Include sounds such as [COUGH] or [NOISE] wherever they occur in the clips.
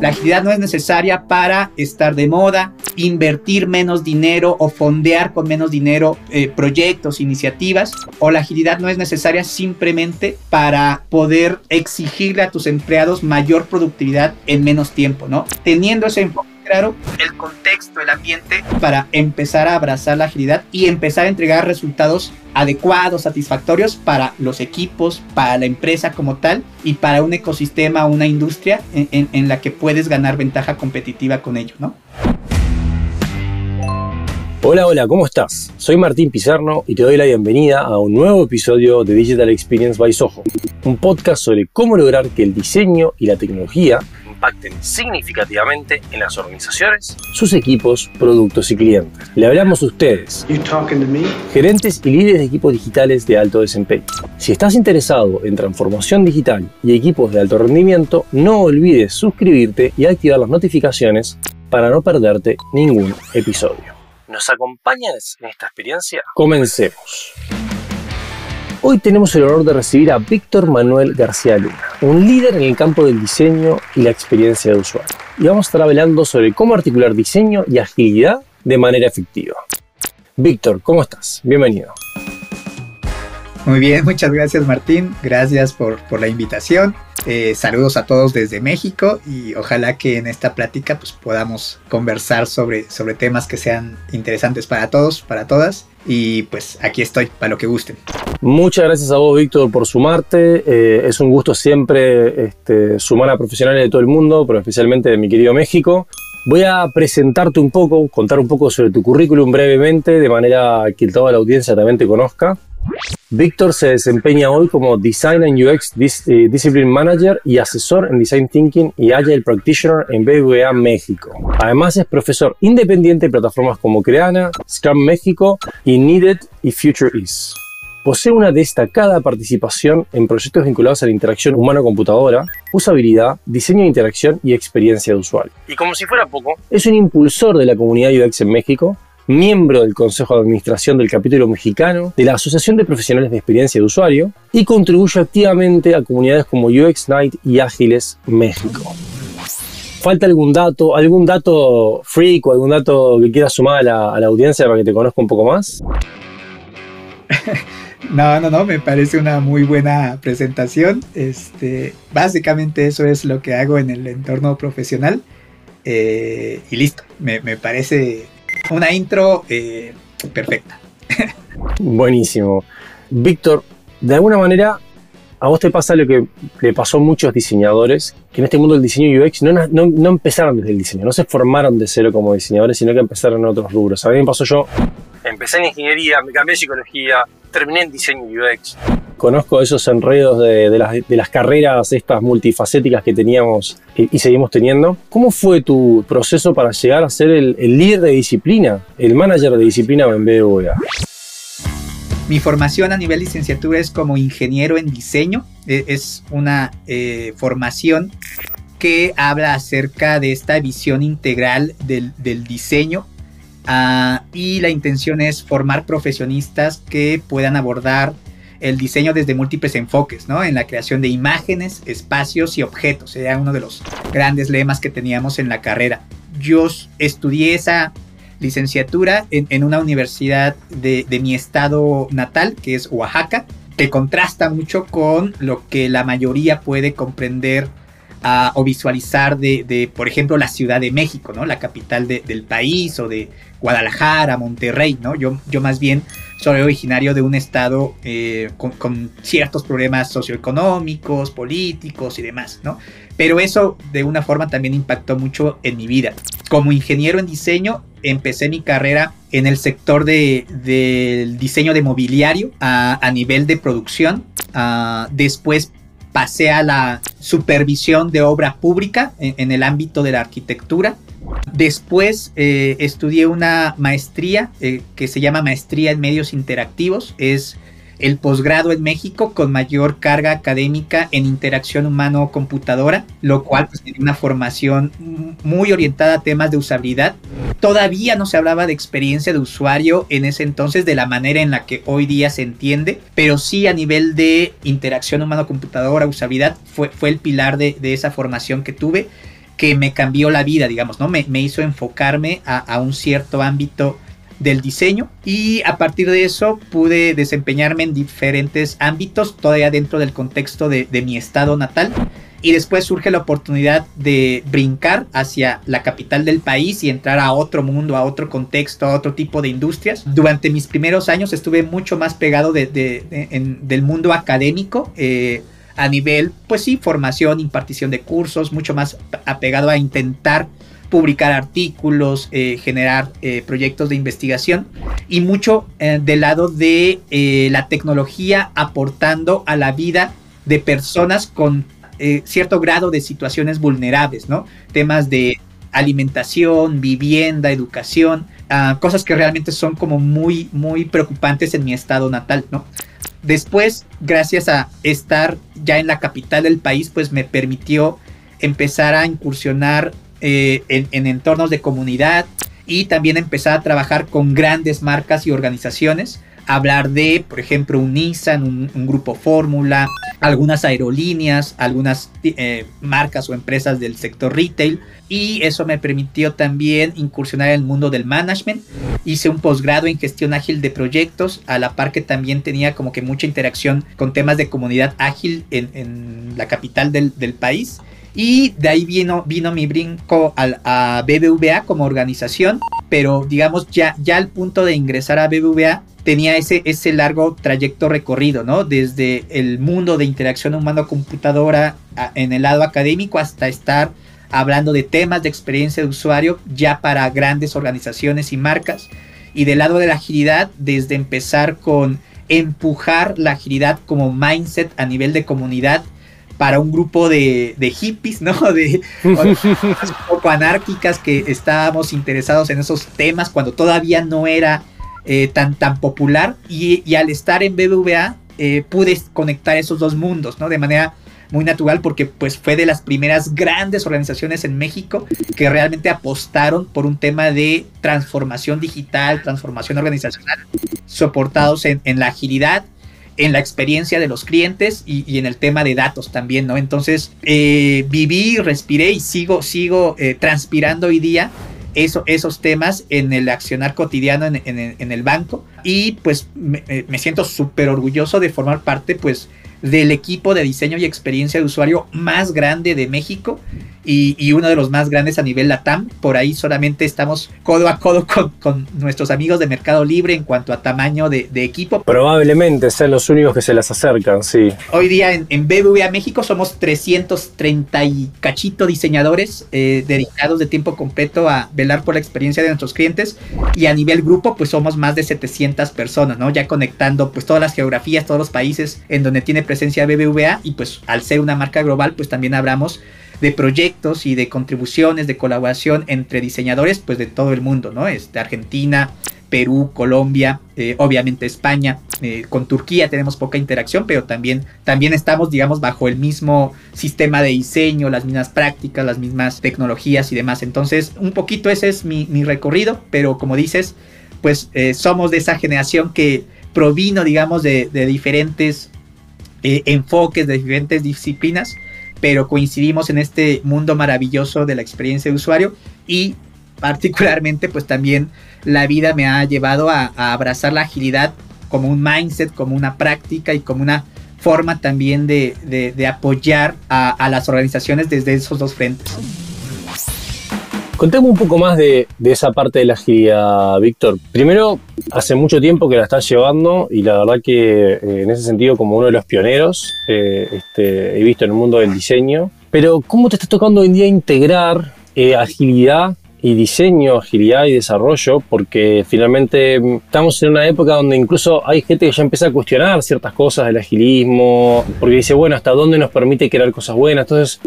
La agilidad no es necesaria para estar de moda, invertir menos dinero o fondear con menos dinero eh, proyectos, iniciativas. O la agilidad no es necesaria simplemente para poder exigirle a tus empleados mayor productividad en menos tiempo, ¿no? Teniendo ese enfoque claro el contexto, el ambiente, para empezar a abrazar la agilidad y empezar a entregar resultados adecuados, satisfactorios para los equipos, para la empresa como tal y para un ecosistema, una industria en, la que puedes ganar ventaja competitiva con ello, ¿no? Hola, hola, ¿cómo estás? Soy Martín Pizarno y te doy la bienvenida a un nuevo episodio de Digital Experience by Soho, un podcast sobre cómo lograr que el diseño y la tecnología impacten significativamente en las organizaciones, sus equipos, productos y clientes. Le hablamos a ustedes, gerentes y líderes de equipos digitales de alto desempeño. Si estás interesado en transformación digital y equipos de alto rendimiento, no olvides suscribirte y activar las notificaciones para no perderte ningún episodio. ¿Nos acompañas en esta experiencia? Comencemos. Hoy tenemos el honor de recibir a Víctor Manuel García Luna, un líder en el campo del diseño y la experiencia de usuario. Y vamos a estar hablando sobre cómo articular diseño y agilidad de manera efectiva. Víctor, ¿cómo estás? Bienvenido. Muy bien, muchas gracias Martín, gracias por, la invitación. Eh, saludos a todos desde México y ojalá que en esta plática pues, podamos conversar sobre, sobre temas que sean interesantes para todos, para todas. Y pues aquí estoy, para lo que gusten. Muchas gracias a vos, Víctor, por sumarte. Eh, es un gusto siempre este, sumar a profesionales de todo el mundo, pero especialmente de mi querido México. Voy a presentarte un poco, contar un poco sobre tu currículum brevemente, de manera que toda la audiencia también te conozca. Víctor se desempeña hoy como Design and UX eh, Discipline Manager y asesor en Design Thinking y Agile Practitioner en BBVA México. Además es profesor independiente en plataformas como Creana, Scrum México y Needed y Future Is. Posee una destacada participación en proyectos vinculados a la interacción humano-computadora, usabilidad, diseño de interacción y experiencia de usuario. Y como si fuera poco, es un impulsor de la comunidad UX en México, miembro del Consejo de Administración del capítulo mexicano de la Asociación de Profesionales de Experiencia de Usuario y contribuye activamente a comunidades como UX Night y Ágiles México. ¿Falta algún dato, algún dato freak o algún dato que quieras sumar a la, audiencia para que te conozca un poco más? [LAUGHS] No, no, no, me parece una muy buena presentación. Este, básicamente eso es lo que hago en el entorno profesional. Eh, y listo, me, me, parece una intro eh, perfecta. [LAUGHS] Buenísimo. Víctor, de alguna manera, a vos te pasa lo que le pasó a muchos diseñadores, que en este mundo del diseño UX no, no, empezaron desde el diseño, no se formaron de cero como diseñadores, sino que empezaron en otros rubros. A mí me pasó yo, empecé en ingeniería, me cambié en psicología, terminé en diseño UX. Conozco esos enredos de, las, carreras estas multifacéticas que teníamos y, seguimos teniendo. ¿Cómo fue tu proceso para llegar a ser el, líder de disciplina, el manager de disciplina en BBVA? Mi formación a nivel licenciatura es como ingeniero en diseño. E, es una eh, formación que habla acerca de esta visión integral del, diseño ah, y la intención es formar profesionistas que puedan abordar el diseño desde múltiples enfoques, ¿no? En la creación de imágenes, espacios y objetos. Era uno de los grandes lemas que teníamos en la carrera. Yo estudié esa licenciatura en, una universidad de, mi estado natal, que es Oaxaca, que contrasta mucho con lo que la mayoría puede comprender ah, o visualizar de, por ejemplo, la Ciudad de México, ¿no? La capital del país o de Guadalajara, Monterrey, ¿no? Yo, yo más bien soy originario de un estado eh, con, ciertos problemas socioeconómicos, políticos y demás, ¿no? Pero eso de una forma también impactó mucho en mi vida. Como ingeniero en diseño, empecé mi carrera en el sector del de, diseño de mobiliario a, nivel de producción. Ah, después pasé a la supervisión de obra pública en el ámbito de la arquitectura Después eh, estudié una maestría eh, que se llama Maestría en Medios Interactivos. Es el posgrado en México con mayor carga académica en interacción humano-computadora, lo cual pues, tiene una formación muy orientada a temas de usabilidad. Todavía no se hablaba de experiencia de usuario en ese entonces de la manera en la que hoy día se entiende, pero sí a nivel de interacción humano-computadora, usabilidad, fue, fue el pilar de, de esa formación que tuve que me cambió la vida, digamos, ¿no? Me, hizo enfocarme a, un cierto ámbito del diseño y a partir de eso pude desempeñarme en diferentes ámbitos, todavía dentro del contexto de, de mi estado natal y después surge la oportunidad de brincar hacia la capital del país y entrar a otro mundo, a otro contexto, a otro tipo de industrias. Durante mis primeros años estuve mucho más pegado del mundo académico. Eh, a nivel, pues sí, formación, impartición de cursos, mucho más apegado a intentar publicar artículos, eh, generar eh, proyectos de investigación y mucho del lado de la tecnología aportando a la vida de personas con eh, cierto grado de situaciones vulnerables, ¿no? Temas de alimentación, vivienda, educación, ah, cosas que realmente son como muy, muy preocupantes en mi estado natal, ¿no? Después, gracias a estar ya en la capital del país, pues me permitió empezar a incursionar eh, en, entornos de comunidad y también empezar a trabajar con grandes marcas y organizaciones hablar de, por ejemplo, un Nissan, un, grupo Fórmula, algunas aerolíneas, algunas eh, marcas o empresas del sector retail. Y eso me permitió también incursionar en el mundo del management. Hice un posgrado en gestión ágil de proyectos, a la par que también tenía como que mucha interacción con temas de comunidad ágil en, la capital del, país. Y de ahí vino, vino mi brinco al, a BBVA como organización, pero digamos ya, ya al punto de ingresar a BBVA tenía ese, ese largo trayecto recorrido, ¿no? Desde el mundo de interacción humano-computadora en el lado académico hasta estar hablando de temas de experiencia de usuario ya para grandes organizaciones y marcas. Y del lado de la agilidad, desde empezar con empujar la agilidad como mindset a nivel de comunidad para un grupo de, hippies, ¿no? [LAUGHS] De un poco anárquicas que estábamos interesados en esos temas cuando todavía no era eh, tan, tan popular y, al estar en BBVA eh, pude conectar esos dos mundos, ¿no? De manera muy natural porque pues fue de las primeras grandes organizaciones en México que realmente apostaron por un tema de transformación digital, transformación organizacional, soportados en, la agilidad, en la experiencia de los clientes y, en el tema de datos también, ¿no? Entonces eh, viví, respiré y sigo, sigo transpirando hoy día esos temas en el accionar cotidiano en, el banco y pues me, me siento súper orgulloso de formar parte pues del equipo de diseño y experiencia de usuario más grande de México y, uno de los más grandes a nivel LATAM. Por ahí solamente estamos codo a codo con, nuestros amigos de Mercado Libre en cuanto a tamaño de, equipo. Probablemente sean los únicos que se las acercan, sí. Hoy día en, en BBVA México somos 330 y cachito diseñadores eh, dedicados de tiempo completo a velar por la experiencia de nuestros clientes y a nivel grupo pues somos más de 700 personas, ¿no? Ya conectando pues todas las geografías, todos los países en donde tiene presencia BBVA y pues al ser una marca global pues también hablamos de proyectos y de contribuciones, de colaboración entre diseñadores pues de todo el mundo, ¿no? Este, Argentina, Perú, Colombia, eh, obviamente España, eh, con Turquía tenemos poca interacción, pero también, también estamos, digamos, bajo el mismo sistema de diseño, las mismas prácticas, las mismas tecnologías y demás. Entonces, un poquito ese es mi, recorrido, pero como dices, pues eh, somos de esa generación que provino, digamos, de, de diferentes enfoques, de diferentes disciplinas pero coincidimos en este mundo maravilloso de la experiencia de usuario y particularmente pues también la vida me ha llevado a, abrazar la agilidad como un mindset, como una práctica y como una forma también de, apoyar a las organizaciones desde esos dos frentes. Contemos un poco más de, esa parte de la agilidad, Víctor. Primero, hace mucho tiempo que la estás llevando y la verdad que eh, en ese sentido como uno de los pioneros eh, este, he visto en el mundo del diseño. Pero ¿cómo te está tocando hoy en día integrar eh, agilidad y diseño, agilidad y desarrollo, porque finalmente mm, estamos en una época donde incluso hay gente que ya empieza a cuestionar ciertas cosas del agilismo, porque dice, bueno, ¿hasta dónde nos permite crear cosas buenas? Entonces,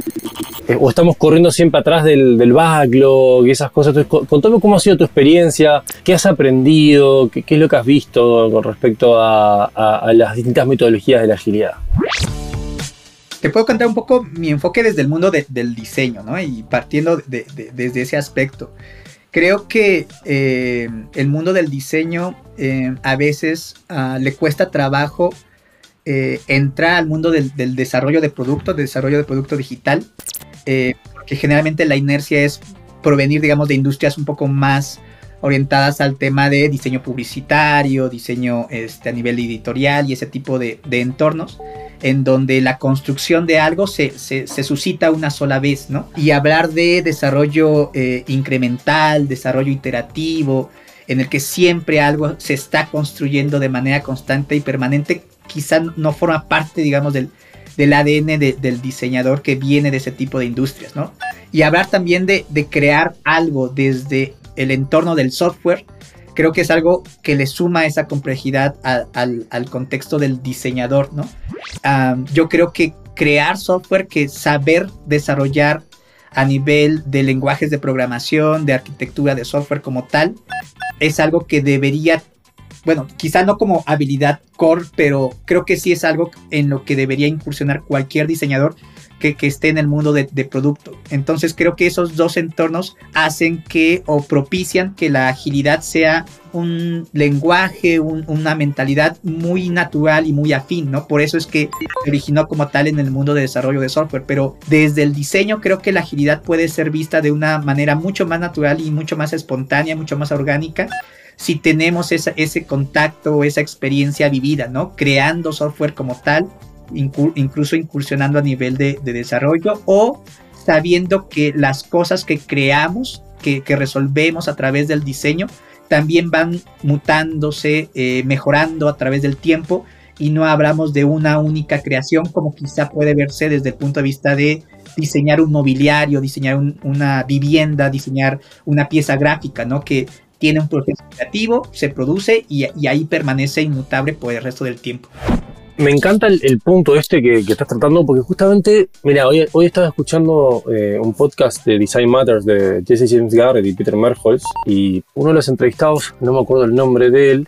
eh, o estamos corriendo siempre atrás del, del, backlog y esas cosas. Entonces, contame cómo ha sido tu experiencia, qué has aprendido, qué, es lo que has visto con respecto a, a las distintas metodologías de la agilidad. Te puedo contar un poco mi enfoque desde el mundo del diseño, ¿no? Y partiendo desde ese aspecto. Creo que eh, el mundo del diseño eh, a veces ah, le cuesta trabajo eh, entrar al mundo del, desarrollo de producto, desarrollo de producto digital, que generalmente la inercia es provenir, digamos, de industrias un poco más orientadas al tema de diseño publicitario, diseño este, a nivel editorial y ese tipo de, entornos, en donde la construcción de algo se, suscita una sola vez, ¿no? Y hablar de desarrollo eh, incremental, desarrollo iterativo, en el que siempre algo se está construyendo de manera constante y permanente, quizá no forma parte, digamos, del, del ADN del diseñador que viene de ese tipo de industrias, ¿no? Y hablar también de, de crear algo desde el entorno del software, creo que es algo que le suma esa complejidad al, contexto del diseñador, ¿no? yo creo que crear software, que saber desarrollar a nivel de lenguajes de programación, de arquitectura de software como tal, es algo que debería, bueno, quizá no como habilidad core, pero creo que sí es algo en lo que debería incursionar cualquier diseñador que, esté en el mundo de, producto. Entonces creo que esos dos entornos hacen que o propician que la agilidad sea un lenguaje, una mentalidad muy natural y muy afín, ¿no? Por eso es que se originó como tal en el mundo de desarrollo de software, pero desde el diseño creo que la agilidad puede ser vista de una manera mucho más natural y mucho más espontánea, mucho más orgánica si tenemos ese contacto, esa experiencia vivida, ¿no? Creando software como tal incluso incursionando a nivel de, desarrollo o sabiendo que las cosas que creamos, que, resolvemos a través del diseño, también van mutándose, eh, mejorando a través del tiempo y no hablamos de una única creación como quizá puede verse desde el punto de vista de diseñar un mobiliario, diseñar una vivienda, diseñar una pieza gráfica, ¿no? Que tiene un proceso creativo, se produce y, y ahí permanece inmutable por el resto del tiempo me encanta el, punto este que, estás tratando, porque justamente, mira, hoy, hoy estaba escuchando eh, un podcast de Design Matters de Jesse James Garrett y Peter Merholz, y uno de los entrevistados, no me acuerdo el nombre de él,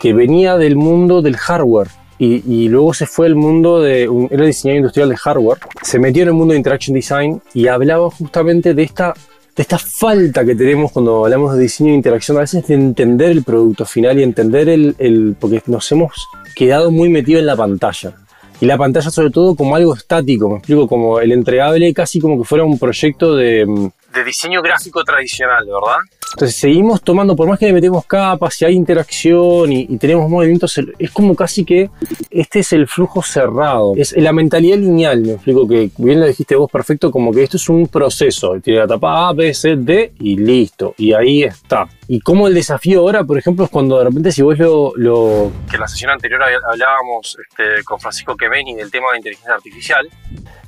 que venía del mundo del hardware. Y, luego se fue al mundo de, un, era diseñador industrial de hardware, se metió en el mundo de interaction design y hablaba justamente de esta de esta falta que tenemos cuando hablamos de diseño e interacción, a veces de entender el producto final y entender el, el porque nos hemos quedado muy metido en la pantalla. Y la pantalla sobre todo como algo estático, me explico, como el entregable casi como que fuera un proyecto de, mm, de diseño gráfico tradicional, ¿verdad? Entonces seguimos tomando, por más que le metemos capas y hay interacción y, tenemos movimientos, es como casi que este es el flujo cerrado. Es la mentalidad lineal, me explico que bien lo dijiste vos perfecto, como que esto es un proceso. Tiene la etapa A, B, C, D y listo. Y ahí está. Y como el desafío ahora, por ejemplo, es cuando de repente si vos lo... lo que en la sesión anterior hablábamos este, con Francisco Quemeni del tema de inteligencia artificial.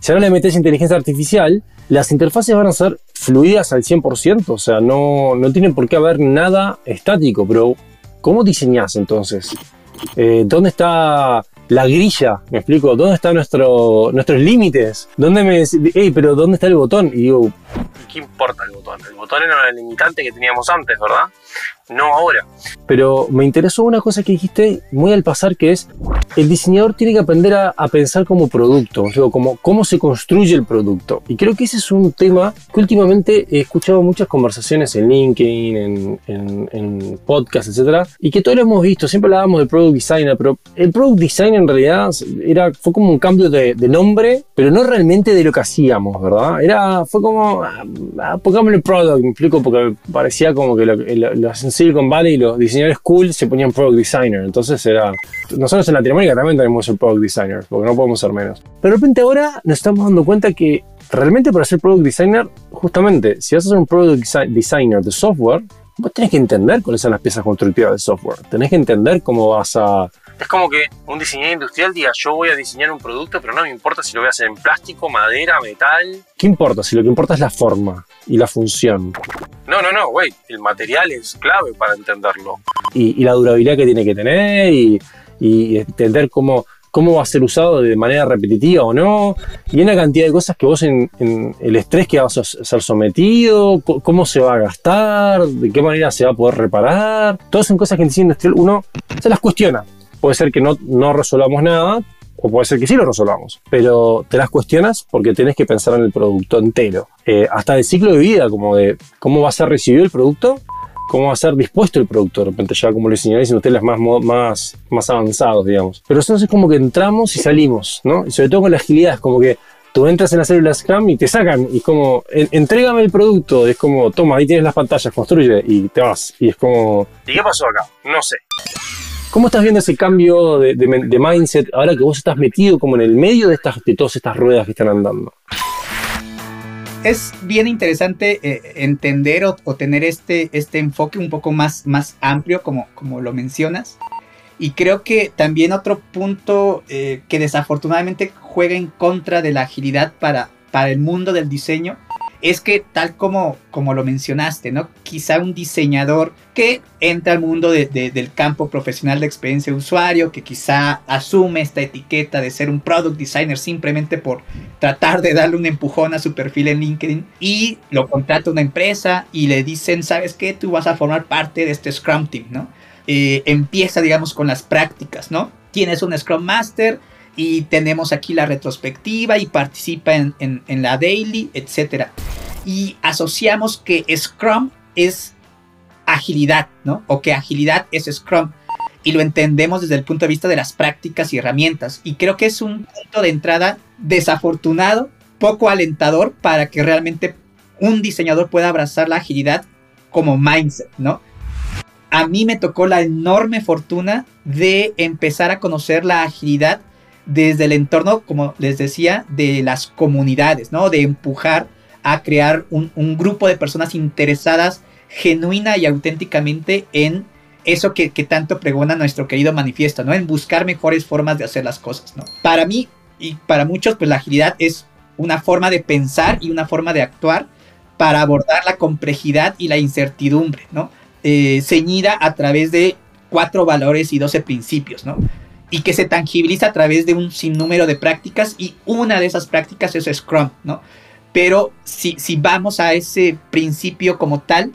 Si ahora le metes inteligencia artificial, las interfaces van a ser fluidas al 100%, o sea, no, no tiene por qué haber nada estático, pero ¿cómo diseñas entonces? Eh, ¿Dónde está la grilla? Me explico, ¿dónde están nuestro, nuestros límites? ¿Dónde me hey, pero ¿dónde está el botón? Y digo, ¿qué importa el botón? El botón era el limitante que teníamos antes, ¿verdad? No ahora. Pero me interesó una cosa que dijiste muy al pasar, que es el diseñador tiene que aprender a, pensar como producto, o como cómo se construye el producto. Y creo que ese es un tema que últimamente he escuchado muchas conversaciones en LinkedIn, en, en, en podcasts, etcétera, y que todos lo hemos visto. Siempre hablábamos del product designer, pero el product design en realidad era, fue como un cambio de, nombre, pero no realmente de lo que hacíamos, ¿verdad? Era, fue como, ah, ah pongámosle product, me explico, porque parecía como que lo, lo, lo Silicon Valley los diseñadores cool se ponían product designer. Entonces era. Nosotros en Latinoamérica también tenemos el product designer, porque no podemos ser menos. Pero de repente ahora nos estamos dando cuenta que realmente para ser product designer, justamente, si vas a ser un product designer de software, vos tenés que entender cuáles son las piezas constructivas del software. Tenés que entender cómo vas a es como que un diseñador industrial diga, yo voy a diseñar un producto, pero no me importa si lo voy a hacer en plástico, madera, metal. ¿Qué importa? Si lo que importa es la forma y la función. No, no, no, güey, el material es clave para entenderlo. Y, la durabilidad que tiene que tener y, entender cómo, cómo va a ser usado de manera repetitiva o no, y una cantidad de cosas que vos en, el estrés que vas a ser sometido, cómo se va a gastar, de qué manera se va a poder reparar, todas son cosas que en diseño industrial uno se las cuestiona, Puede ser que no, no resolvamos nada, o puede ser que sí lo resolvamos, pero te las cuestionas porque tienes que pensar en el producto entero. Eh, hasta el ciclo de vida, como de cómo va a ser recibido el producto, cómo va a ser dispuesto el producto, de repente ya como lo enseñaréis en ustedes más, más, más avanzados, digamos. Pero entonces es como que entramos y salimos, ¿no? Y sobre todo con la agilidad, es como que tú entras en la célula Scrum y te sacan, y como, entrégame el producto, es como, toma, ahí tienes las pantallas, construye y te vas. Y es como, ¿y qué pasó acá? No sé. ¿Cómo estás viendo ese cambio de, mindset ahora que vos estás metido como en el medio de, estas, de todas estas ruedas que están andando? Es bien interesante eh, entender o, tener este, este enfoque un poco más, más amplio, como, como lo mencionas. Y creo que también otro punto eh, que desafortunadamente juega en contra de la agilidad para, para el mundo del diseño es que tal como, como lo mencionaste, ¿no? Quizá un diseñador que entra al mundo del campo profesional de experiencia de usuario, que quizá asume esta etiqueta de ser un product designer simplemente por tratar de darle un empujón a su perfil en LinkedIn y lo contrata una empresa y le dicen, ¿sabes qué? Tú vas a formar parte de este Scrum Team, ¿no? Eh, empieza, digamos, con las prácticas, ¿no? Tienes un Scrum Master y tenemos aquí la retrospectiva y participa en, la daily, etc. Y asociamos que Scrum es agilidad, ¿no? O que agilidad es Scrum. Y lo entendemos desde el punto de vista de las prácticas y herramientas. Y creo que es un punto de entrada desafortunado, poco alentador para que realmente un diseñador pueda abrazar la agilidad como mindset, ¿no? a mí me tocó la enorme fortuna de empezar a conocer la agilidad desde el entorno, como les decía, de las comunidades, ¿no? De empujar a crear un, grupo de personas interesadas genuina y auténticamente en eso que, tanto pregona nuestro querido manifiesto, ¿no? En buscar mejores formas de hacer las cosas, ¿no? Para mí y para muchos, pues la agilidad es una forma de pensar y una forma de actuar para abordar la complejidad y la incertidumbre, ¿no? eh, ceñida a través de cuatro valores y doce principios, ¿no? Y que se tangibiliza a través de un sinnúmero de prácticas y una de esas prácticas es Scrum, ¿no? Pero si, si vamos a ese principio como tal,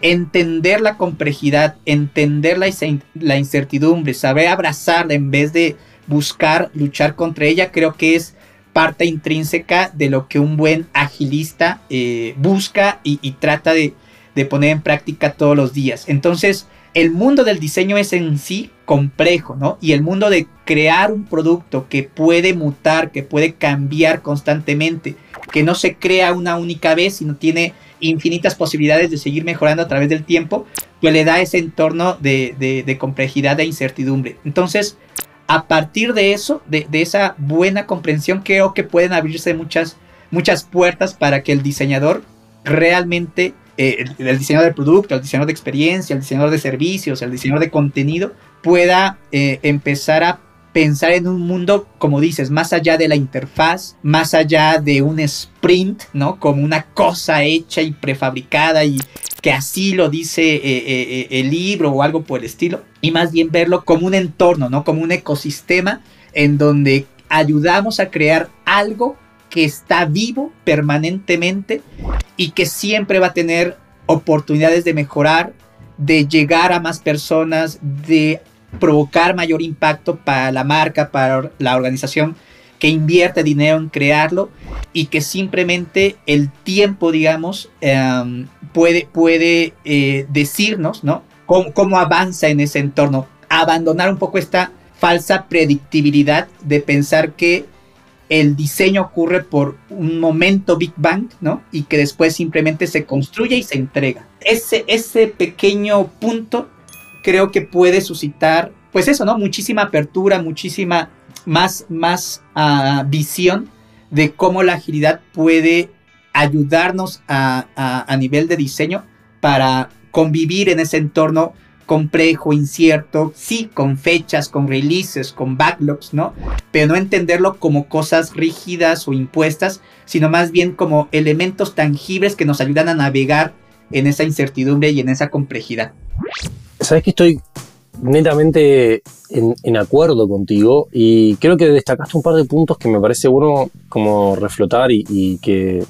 entender la complejidad, entender la, la incertidumbre, saber abrazarla en vez de buscar luchar contra ella, creo que es parte intrínseca de lo que un buen agilista eh, busca y trata de, de poner en práctica todos los días. Entonces, el mundo del diseño es en sí complejo, ¿no? Y el mundo de crear un producto que puede mutar, que puede cambiar constantemente, que no se crea una única vez, sino tiene infinitas posibilidades de seguir mejorando a través del tiempo, pues le da ese entorno de, complejidad e incertidumbre. Entonces, a partir de eso, de, de, esa buena comprensión, creo que pueden abrirse muchas, muchas puertas para que el diseñador realmente eh, el, diseñador de producto, el diseñador de experiencia, el diseñador de servicios, el diseñador de contenido, pueda eh, empezar a pensar en un mundo, como dices, más allá de la interfaz, más allá de un sprint, ¿no? Como una cosa hecha y prefabricada y que así lo dice eh, el libro o algo por el estilo, y más bien verlo como un entorno, ¿no? Como un ecosistema en donde ayudamos a crear algo que está vivo permanentemente y que siempre va a tener oportunidades de mejorar, de llegar a más personas, de provocar mayor impacto para la marca, para la organización que invierte dinero en crearlo y que simplemente el tiempo, digamos, em, puede, puede eh, decirnos, ¿no? Cómo, cómo avanza en ese entorno. Abandonar un poco esta falsa predictibilidad de pensar que el diseño ocurre por un momento Big Bang, ¿no? Y que después simplemente se construye y se entrega. Ese, ese pequeño punto creo que puede suscitar, pues eso, ¿no? Muchísima apertura, muchísima más, más ah, visión de cómo la agilidad puede ayudarnos a, a nivel de diseño para convivir en ese entorno complejo, incierto, sí, con fechas, con releases, con backlogs, ¿no? Pero no entenderlo como cosas rígidas o impuestas, sino más bien como elementos tangibles que nos ayudan a navegar en esa incertidumbre y en esa complejidad. Sabes que estoy netamente en, acuerdo contigo y creo que destacaste un par de puntos que me parece bueno como reflotar y, que,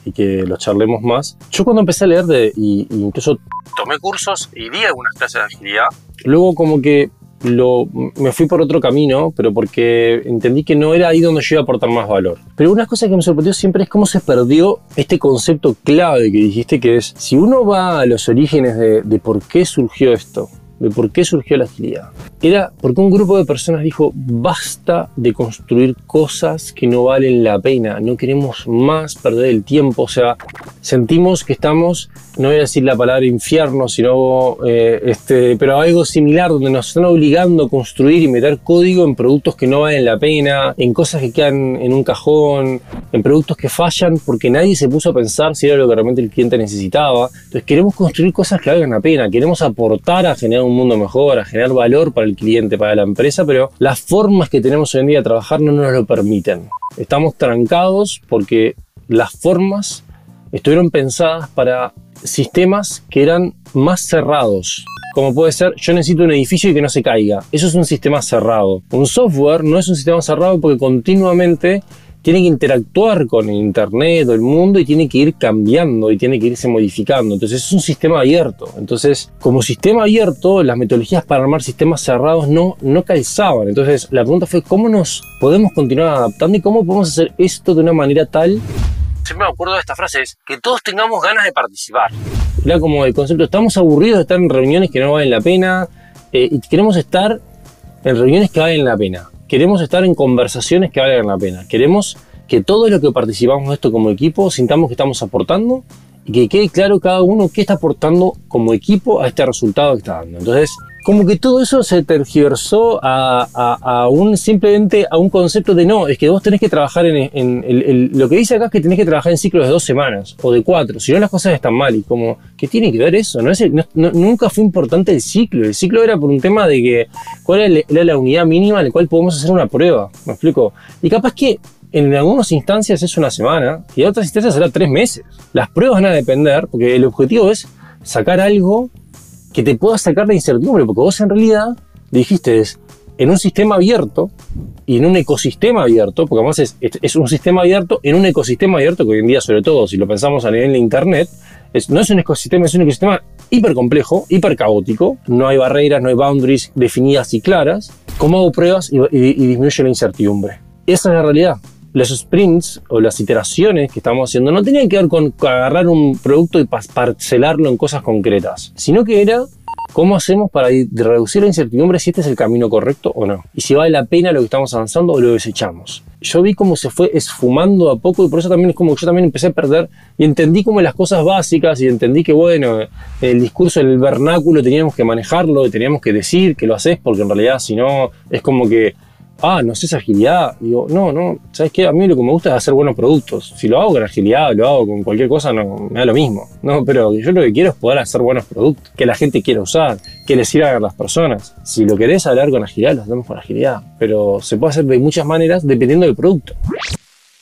los charlemos más. Yo cuando empecé a leer de, y, incluso tomé cursos y di algunas clases de agilidad, luego como que me fui por otro camino, pero porque entendí que no era ahí donde yo iba a aportar más valor. Pero una cosa que me sorprendió siempre es cómo se perdió este concepto clave que dijiste, que es, si uno va a los orígenes de por qué surgió esto, de por qué surgió la agilidad. Era porque un grupo de personas dijo, basta de construir cosas que no valen la pena, no queremos más perder el tiempo, o sea, sentimos que estamos, no voy a decir la palabra infierno, sino, eh, este, pero algo similar, donde nos están obligando a construir y meter código en productos que no valen la pena, en cosas que quedan en un cajón, en productos que fallan porque nadie se puso a pensar si era lo que realmente el cliente necesitaba. Entonces queremos construir cosas que valgan la pena, queremos aportar a generar un mundo mejor, a generar valor para el cliente, para la empresa, pero las formas que tenemos hoy en día de trabajar no nos lo permiten. Estamos trancados porque las formas estuvieron pensadas para sistemas que eran más cerrados. Como puede ser, yo necesito un edificio y que no se caiga. Eso es un sistema cerrado. Un software no es un sistema cerrado porque continuamente tiene que interactuar con el Internet o el mundo y tiene que ir cambiando y tiene que irse modificando. Entonces es un sistema abierto. Entonces, como sistema abierto, las metodologías para armar sistemas cerrados no, no calzaban. Entonces, la pregunta fue cómo nos podemos continuar adaptando y cómo podemos hacer esto de una manera tal siempre me acuerdo de esta frase, es que todos tengamos ganas de participar. Era como el concepto, estamos aburridos de estar en reuniones que no valen la pena eh, y queremos estar en reuniones que valen la pena. Queremos estar en conversaciones que valgan la pena. Queremos que todo lo que participamos de esto como equipo sintamos que estamos aportando y que quede claro cada uno qué está aportando como equipo a este resultado que está dando. Entonces, como que todo eso se tergiversó a, un simplemente a un concepto de no, es que vos tenés que trabajar en, lo que dice acá es que tenés que trabajar en ciclos de dos semanas o de cuatro, si no las cosas están mal y como, ¿qué tiene que ver eso? No, es, nunca fue importante el ciclo, el ciclo era por un tema de que cuál era, la unidad mínima en la cual podemos hacer una prueba, ¿me explico? Y capaz que en algunas instancias es una semana y en otras instancias será tres meses. Las pruebas van a depender porque el objetivo es sacar algo que te pueda sacar la incertidumbre, porque vos en realidad dijiste es, en un sistema abierto y en un ecosistema abierto, porque además es, un sistema abierto en un ecosistema abierto que hoy en día, sobre todo si lo pensamos a nivel de Internet, es, no es un ecosistema, es un ecosistema hiper complejo, hiper caótico, no hay barreras, no hay boundaries definidas y claras. ¿Cómo hago pruebas y, y disminuye la incertidumbre? Esa es la realidad los sprints o las iteraciones que estamos haciendo no tenían que ver con agarrar un producto y parcelarlo en cosas concretas, sino que era cómo hacemos para reducir la incertidumbre si este es el camino correcto o no, y si vale la pena lo que estamos avanzando o lo desechamos. Yo vi cómo se fue esfumando a poco y por eso también es como que yo también empecé a perder y entendí como las cosas básicas y entendí que bueno, el discurso el vernáculo teníamos que manejarlo y teníamos que decir que lo haces porque en realidad si no es como que ah, no sé agilidad. Digo, no, no, ¿sabes qué? A mí lo que me gusta es hacer buenos productos. Si lo hago con agilidad, lo hago con cualquier cosa, no, me da lo mismo. No, pero yo lo que quiero es poder hacer buenos productos, que la gente quiera usar, que les sirva a las personas. Si lo querés hablar con agilidad, lo hacemos con agilidad. Pero se puede hacer de muchas maneras dependiendo del producto.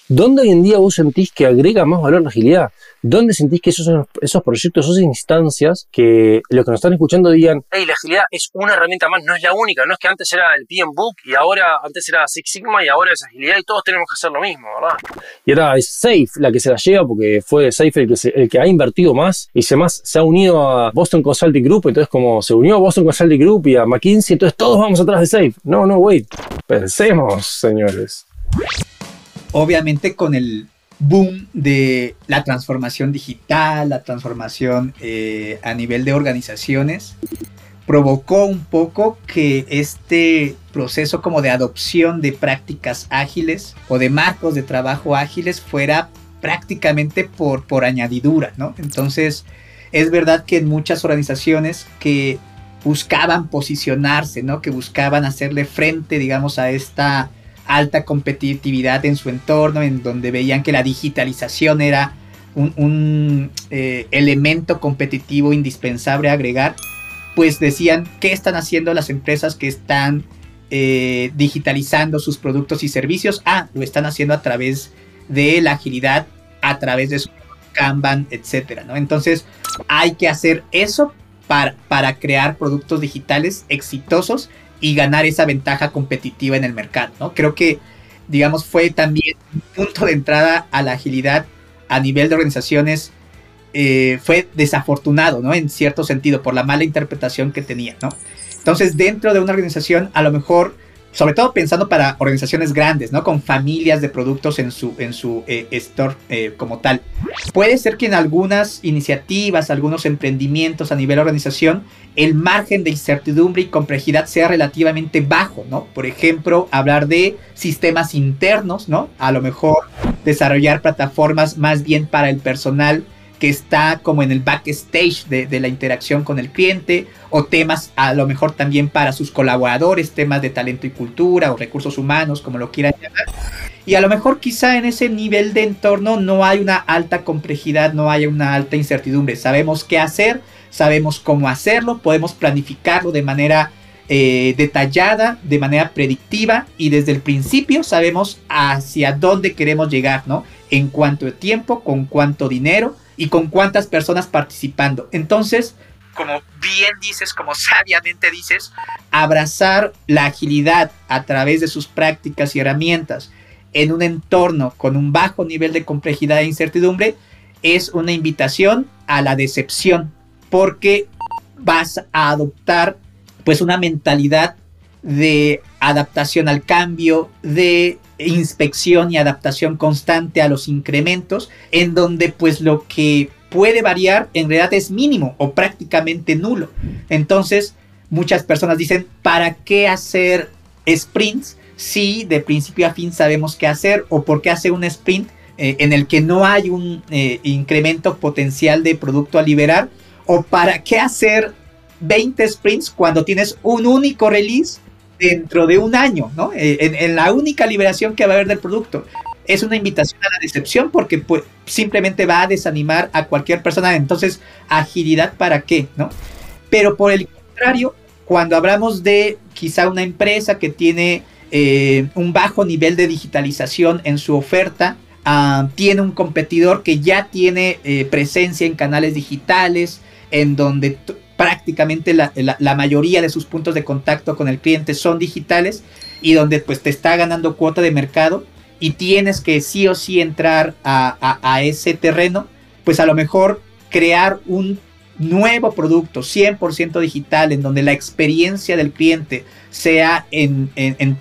¿Dónde hoy en día vos sentís que agrega más valor la agilidad? ¿Dónde sentís que esos, esos proyectos, esas instancias, que los que nos están escuchando digan, hey, la agilidad es una herramienta más, no es la única, no es que antes era el PM Book y ahora antes era Six Sigma y ahora es agilidad y todos tenemos que hacer lo mismo, ¿verdad? Y ahora es Safe la que se la lleva porque fue Safe el que, el que ha invertido más y se, se ha unido a Boston Consulting Group, entonces como se unió a Boston Consulting Group y a McKinsey, entonces todos vamos atrás de Safe. No, no, wait, pensemos, señores obviamente con el boom de la transformación digital, la transformación eh, a nivel de organizaciones, provocó un poco que este proceso como de adopción de prácticas ágiles o de marcos de trabajo ágiles fuera prácticamente por, por añadidura, ¿no? Entonces, es verdad que en muchas organizaciones que buscaban posicionarse, ¿no? Que buscaban hacerle frente, digamos, a esta alta competitividad en su entorno, en donde veían que la digitalización era un, eh, elemento competitivo indispensable a agregar, pues decían, ¿qué están haciendo las empresas que están eh, digitalizando sus productos y servicios? Ah, lo están haciendo a través de la agilidad, a través de su Kanban, etcétera, ¿no? Entonces, hay que hacer eso para, para crear productos digitales exitosos y ganar esa ventaja competitiva en el mercado, ¿no? Creo que, digamos, fue también un punto de entrada a la agilidad a nivel de organizaciones, eh, fue desafortunado, ¿no? En cierto sentido, por la mala interpretación que tenía, ¿no? Entonces, dentro de una organización, a lo mejor sobre todo pensando para organizaciones grandes, ¿no? Con familias de productos en su, en su eh, store eh, como tal. Puede ser que en algunas iniciativas, algunos emprendimientos a nivel organización, el margen de incertidumbre y complejidad sea relativamente bajo, ¿no? Por ejemplo, hablar de sistemas internos, ¿no? A lo mejor desarrollar plataformas más bien para el personal que está como en el backstage de, de, la interacción con el cliente o temas a lo mejor también para sus colaboradores, temas de talento y cultura o recursos humanos, como lo quieran llamar. Y a lo mejor quizá en ese nivel de entorno no hay una alta complejidad, no hay una alta incertidumbre. Sabemos qué hacer, sabemos cómo hacerlo, podemos planificarlo de manera eh, detallada, de manera predictiva y desde el principio sabemos hacia dónde queremos llegar, ¿no? En cuanto a tiempo, con cuánto dinero y con cuántas personas participando. Entonces, como bien dices, como sabiamente dices, abrazar la agilidad a través de sus prácticas y herramientas en un entorno con un bajo nivel de complejidad e incertidumbre es una invitación a la decepción, porque vas a adoptar pues una mentalidad de adaptación al cambio, de inspección y adaptación constante a los incrementos, en donde pues lo que puede variar en realidad es mínimo o prácticamente nulo. Entonces, muchas personas dicen, ¿para qué hacer sprints si de principio a fin sabemos qué hacer o por qué hacer un sprint eh, en el que no hay un eh, incremento potencial de producto a liberar? ¿O para qué hacer 20 sprints cuando tienes un único release dentro de un año, ¿no? Eh, en, la única liberación que va a haber del producto. Es una invitación a la decepción porque pues, simplemente va a desanimar a cualquier persona. Entonces, agilidad para qué, ¿no? Pero por el contrario, cuando hablamos de quizá una empresa que tiene eh, un bajo nivel de digitalización en su oferta, ah, tiene un competidor que ya tiene eh, presencia en canales digitales, en donde prácticamente la, mayoría de sus puntos de contacto con el cliente son digitales y donde pues te está ganando cuota de mercado y tienes que sí o sí entrar a, ese terreno, pues a lo mejor crear un nuevo producto 100% digital en donde la experiencia del cliente sea en,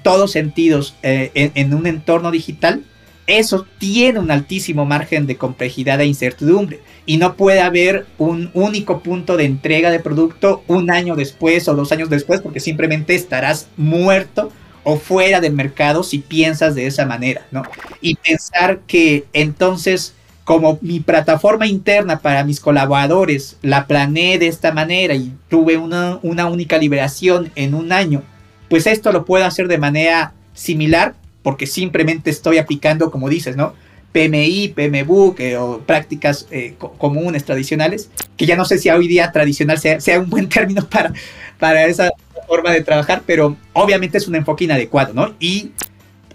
todos sentidos eh, en un entorno digital, eso tiene un altísimo margen de complejidad e incertidumbre y no puede haber un único punto de entrega de producto un año después o dos años después porque simplemente estarás muerto o fuera del mercado si piensas de esa manera, ¿no? Y pensar que entonces como mi plataforma interna para mis colaboradores la planeé de esta manera y tuve una, una única liberación en un año, pues esto lo puedo hacer de manera similar porque simplemente estoy aplicando, como dices, ¿no? PMI, PMBOK eh, o prácticas eh, comunes, tradicionales, que ya no sé si hoy día tradicional sea, sea, un buen [LAUGHS] término para, para esa forma de trabajar, pero obviamente es un enfoque inadecuado, ¿no? Y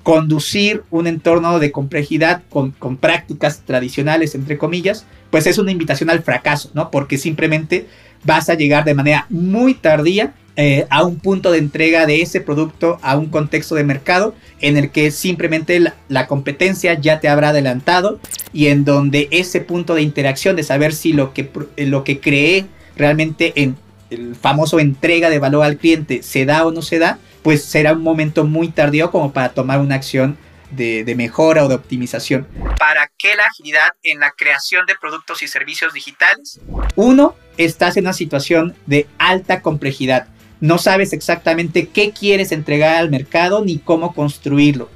conducir un entorno de complejidad con, con, prácticas tradicionales, entre comillas, pues es una invitación al fracaso, ¿no? Porque simplemente vas a llegar de manera muy tardía eh, a un punto de entrega de ese producto a un contexto de mercado en el que simplemente la, competencia ya te habrá adelantado y en donde ese punto de interacción de saber si lo que, lo que creé realmente en el famoso entrega de valor al cliente se da o no se da, pues será un momento muy tardío como para tomar una acción de, de, mejora o de optimización. ¿Para qué la agilidad en la creación de productos y servicios digitales? Uno, estás en una situación de alta complejidad no sabes exactamente qué quieres entregar al mercado ni cómo construirlo.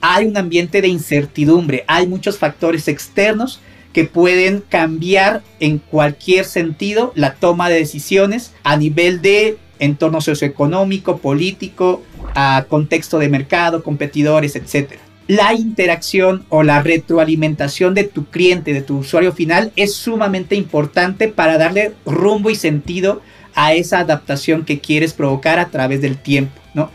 Hay un ambiente de incertidumbre, hay muchos factores externos que pueden cambiar en cualquier sentido la toma de decisiones a nivel de entorno socioeconómico, político, a contexto de mercado, competidores, etc. La interacción o la retroalimentación de tu cliente, de tu usuario final, es sumamente importante para darle rumbo y sentido a esa adaptación que quieres provocar a través del tiempo, ¿no?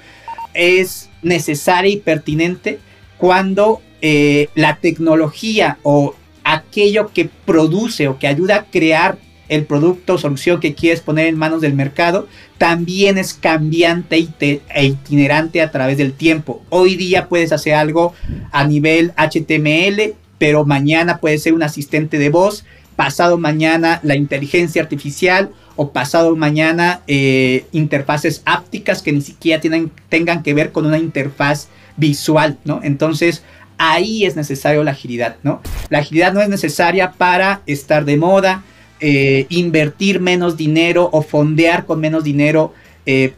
Es necesaria y pertinente cuando eh, la tecnología o aquello que produce o que ayuda a crear el producto o solución que quieres poner en manos del mercado también es cambiante e itinerante a través del tiempo. Hoy día puedes hacer algo a nivel HTML, pero mañana puede ser un asistente de voz pasado mañana la inteligencia artificial o pasado mañana eh, interfaces ápticas que ni siquiera tienen, tengan que ver con una interfaz visual, ¿no? Entonces, ahí es necesario la agilidad, ¿no? La agilidad no es necesaria para estar de moda, eh, invertir menos dinero o fondear con menos dinero eh,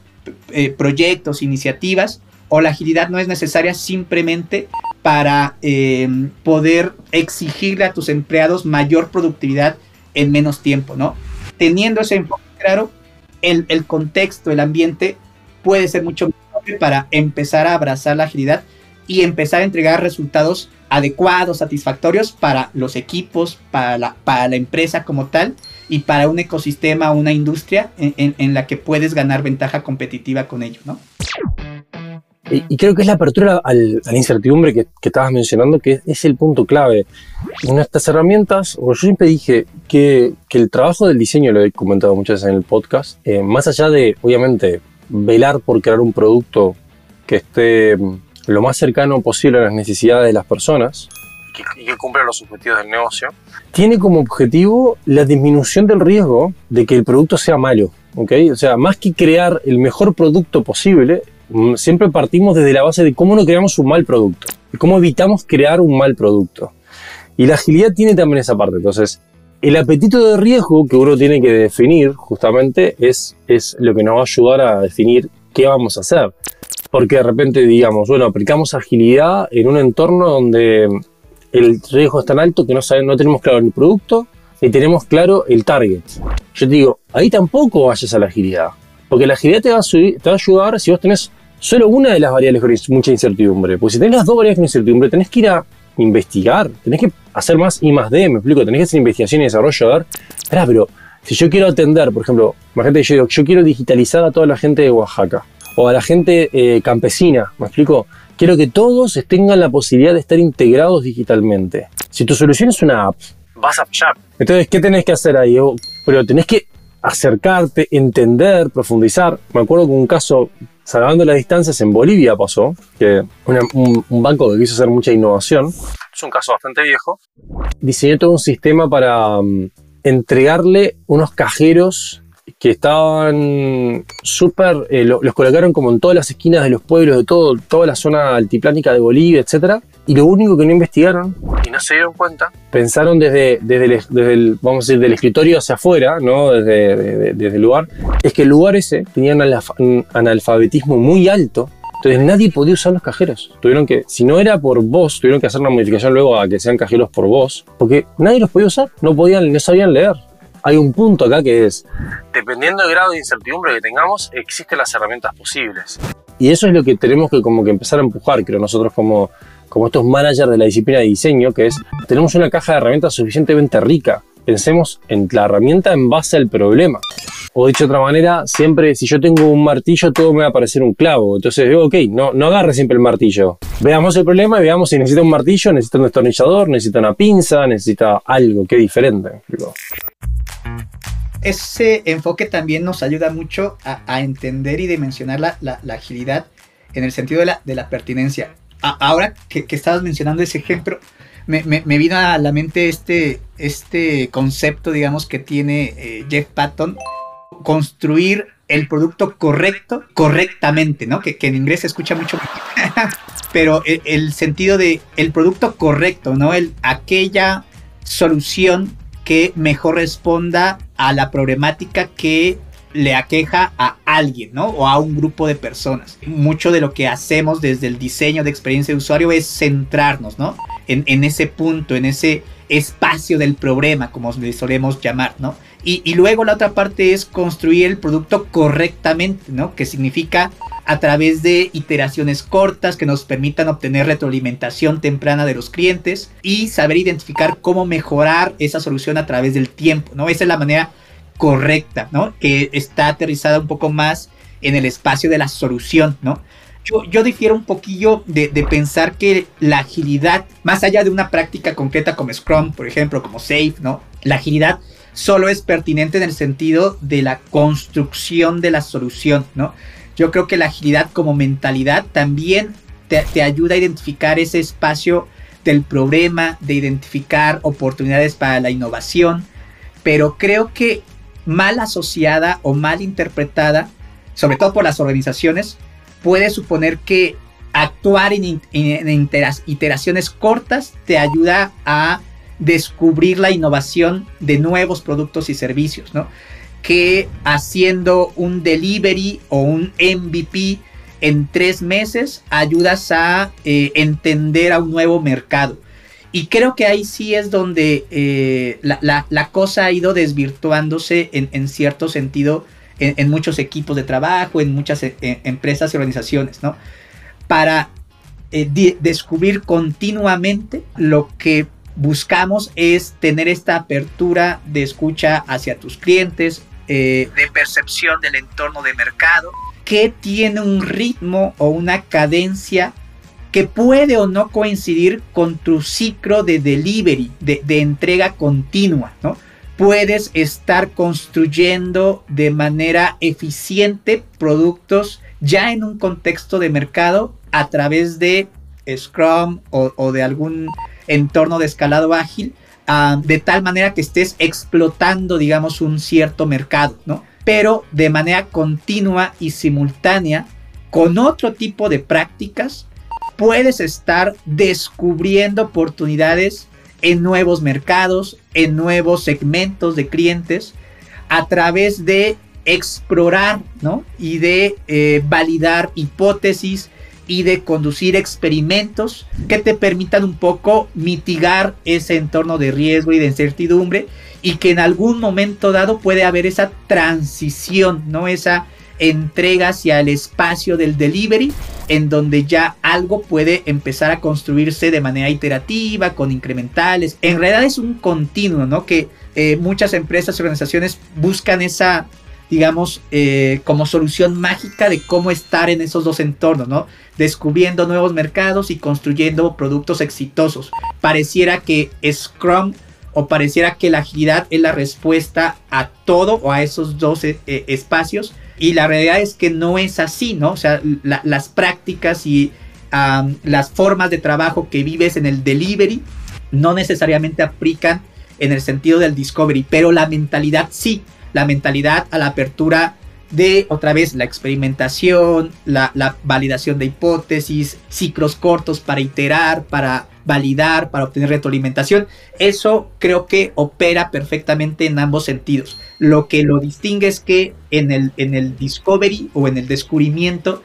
proyectos, iniciativas, o la agilidad no es necesaria simplemente para poder exigirle a tus empleados mayor productividad en menos tiempo, ¿no? Teniendo ese enfoque claro, el, el contexto, el ambiente puede ser mucho mejor para empezar a abrazar la agilidad y empezar a entregar resultados adecuados, satisfactorios para los equipos, para la, para la empresa como tal y para un ecosistema, una industria en, en la que puedes ganar ventaja competitiva con ello, ¿no? Y, creo que es la apertura al, a la incertidumbre que, que, estabas mencionando, que es, el punto clave. En estas herramientas, yo siempre dije que, que, el trabajo del diseño, lo he comentado muchas veces en el podcast, eh, más allá de, obviamente, velar por crear un producto que esté mm, lo más cercano posible a las necesidades de las personas, y que cumpla los objetivos del negocio, tiene como objetivo la disminución del riesgo de que el producto sea malo. ¿okay? O sea, más que crear el mejor producto posible, siempre partimos desde la base de cómo no creamos un mal producto y cómo evitamos crear un mal producto. Y la agilidad tiene también esa parte. Entonces, el apetito de riesgo que uno tiene que definir justamente es, es lo que nos va a ayudar a definir qué vamos a hacer. Porque de repente digamos, bueno, aplicamos agilidad en un entorno donde el riesgo es tan alto que no, no tenemos claro el producto ni tenemos claro el target. Yo te digo, ahí tampoco vayas a la agilidad. Porque la agilidad te va, te va a ayudar si vos tenés solo una de las variables con mucha incertidumbre. Porque si tenés las dos variables con incertidumbre, tenés que ir a investigar, tenés que hacer más I más D, me explico, tenés que hacer investigación y desarrollo. A ver, pero si yo quiero atender, por ejemplo, imagínate yo digo, yo quiero digitalizar a toda la gente de Oaxaca o a la gente eh, campesina, me explico, quiero que todos tengan la posibilidad de estar integrados digitalmente. Si tu solución es una app, vas a pillar. Entonces, ¿qué tenés que hacer ahí? Pero tenés que acercarte, entender, profundizar. Me acuerdo que un caso, salvando las distancias, en Bolivia pasó, que un, banco que quiso hacer mucha innovación, es un caso bastante viejo, diseñó todo un sistema para um, entregarle unos cajeros que estaban súper, eh, los colocaron como en todas las esquinas de los pueblos de todo, toda la zona altiplánica de Bolivia, etc. Y lo único que no investigaron, y no se dieron cuenta, pensaron desde, desde, el, vamos a decir, del escritorio hacia afuera, ¿no? desde, desde, el lugar, es que el lugar ese tenía un analfabetismo muy alto, entonces nadie podía usar los cajeros. Tuvieron que, si no era por voz, tuvieron que hacer una modificación luego a que sean cajeros por voz, porque nadie los podía usar, no podían, no sabían leer hay un punto acá que es, dependiendo del grado de incertidumbre que tengamos, existen las herramientas posibles. Y eso es lo que tenemos que como que empezar a empujar, creo nosotros como, como estos managers de la disciplina de diseño, que es, tenemos una caja de herramientas suficientemente rica. Pensemos en la herramienta en base al problema. O dicho de otra manera, siempre si yo tengo un martillo, todo me va a parecer un clavo. Entonces digo, ok, no, no agarre siempre el martillo. Veamos el problema y veamos si necesita un martillo, necesita un destornillador, necesita una pinza, necesita algo que es diferente ese enfoque también nos ayuda mucho a, entender y dimensionar la, la, agilidad en el sentido de la, de la pertinencia. ahora que, que, estabas mencionando ese ejemplo, me, me, vino a la mente este, este concepto, digamos, que tiene eh, Jeff Patton, construir el producto correcto correctamente, ¿no? Que, que en inglés se escucha mucho, [LAUGHS] pero el, el, sentido de el producto correcto, ¿no? El, aquella solución que mejor responda a la problemática que le aqueja a alguien, ¿no? O a un grupo de personas. Mucho de lo que hacemos desde el diseño de experiencia de usuario es centrarnos, ¿no? En, ese punto, en ese espacio del problema, como le solemos llamar, ¿no? Y, y, luego la otra parte es construir el producto correctamente, ¿no? Que significa a través de iteraciones cortas que nos permitan obtener retroalimentación temprana de los clientes y saber identificar cómo mejorar esa solución a través del tiempo, ¿no? Esa es la manera correcta, ¿no? Que está aterrizada un poco más en el espacio de la solución, ¿no? Yo, yo difiero un poquillo de, de, pensar que la agilidad, más allá de una práctica concreta como Scrum, por ejemplo, como Safe, ¿no? La agilidad solo es pertinente en el sentido de la construcción de la solución, ¿no? Yo creo que la agilidad como mentalidad también te, ayuda a identificar ese espacio del problema, de identificar oportunidades para la innovación, pero creo que mal asociada o mal interpretada, sobre todo por las organizaciones, puede suponer que actuar en, iteraciones cortas te ayuda a descubrir la innovación de nuevos productos y servicios, ¿no? Que haciendo un delivery o un MVP en tres meses ayudas a eh, entender a un nuevo mercado. Y creo que ahí sí es donde eh, la, cosa ha ido desvirtuándose en, cierto sentido en, muchos equipos de trabajo, en muchas eh, empresas y organizaciones, ¿no? para descubrir continuamente lo que buscamos es tener esta apertura de escucha hacia tus clientes, eh, de percepción del entorno de mercado, que tiene un ritmo o una cadencia que puede o no coincidir con tu ciclo de delivery, de, de entrega continua, ¿no? Puedes estar construyendo de manera eficiente productos ya en un contexto de mercado a través de Scrum o, de algún entorno de escalado ágil, ah, de tal manera que estés explotando, digamos, un cierto mercado, ¿no? Pero de manera continua y simultánea, con otro tipo de prácticas, puedes estar descubriendo oportunidades en nuevos mercados, en nuevos segmentos de clientes, a través de explorar ¿no? y de eh, validar hipótesis y de conducir experimentos que te permitan un poco mitigar ese entorno de riesgo y de incertidumbre y que en algún momento dado puede haber esa transición, ¿no? Esa entrega hacia el espacio del delivery en donde ya algo puede empezar a construirse de manera iterativa, con incrementales. En realidad es un continuo, ¿no? Que eh, muchas empresas y organizaciones buscan esa digamos, eh, como solución mágica de cómo estar en esos dos entornos, ¿no? Descubriendo nuevos mercados y construyendo productos exitosos. Pareciera que Scrum o pareciera que la agilidad es la respuesta a todo o a esos dos eh, eh, espacios. Y la realidad es que no es así, ¿no? O sea, las prácticas y las formas de trabajo que vives en el delivery no necesariamente aplican en el sentido del discovery, pero la mentalidad sí la mentalidad a la apertura de otra vez la experimentación, la, validación de hipótesis, ciclos cortos para iterar, para validar, para obtener retroalimentación. Eso creo que opera perfectamente en ambos sentidos. Lo que lo distingue es que en el, en el discovery o en el descubrimiento